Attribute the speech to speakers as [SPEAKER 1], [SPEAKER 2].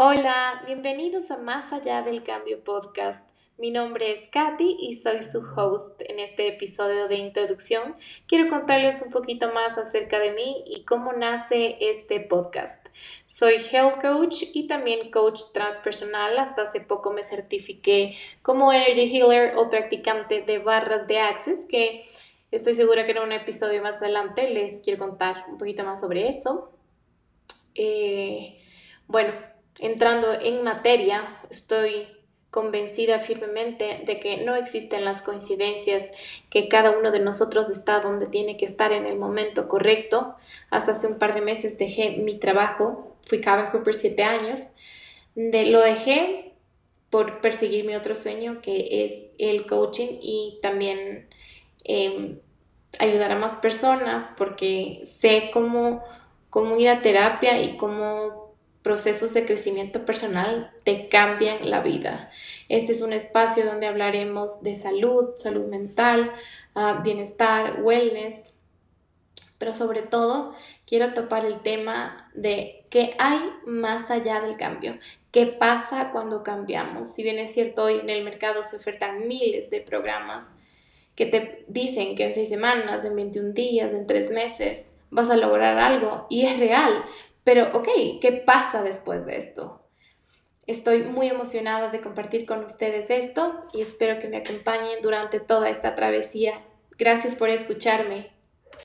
[SPEAKER 1] Hola, bienvenidos a Más Allá del Cambio Podcast. Mi nombre es Katy y soy su host en este episodio de introducción. Quiero contarles un poquito más acerca de mí y cómo nace este podcast. Soy health coach y también coach transpersonal. Hasta hace poco me certifiqué como energy healer o practicante de barras de access que estoy segura que en un episodio más adelante les quiero contar un poquito más sobre eso. Eh, bueno, entrando en materia, estoy convencida firmemente de que no existen las coincidencias, que cada uno de nosotros está donde tiene que estar en el momento correcto. Hasta hace un par de meses dejé mi trabajo, fui cabin Cooper siete años, de, lo dejé por perseguir mi otro sueño que es el coaching y también em, ayudar a más personas porque sé cómo, cómo ir a terapia y cómo procesos de crecimiento personal te cambian la vida. Este es un espacio donde hablaremos de salud, salud mental, ah, bienestar, wellness, pero sobre todo quiero topar el tema de qué hay más allá del cambio, qué pasa cuando cambiamos. Si bien es cierto, hoy en el mercado se ofertan miles de programas que te dicen que en seis semanas, en 21 días, en tres meses, vas a lograr algo y es real, pero, ok, ¿qué pasa después de esto? Estoy muy emocionada de compartir con ustedes esto y espero que me acompañen durante toda esta travesía. Gracias por escucharme.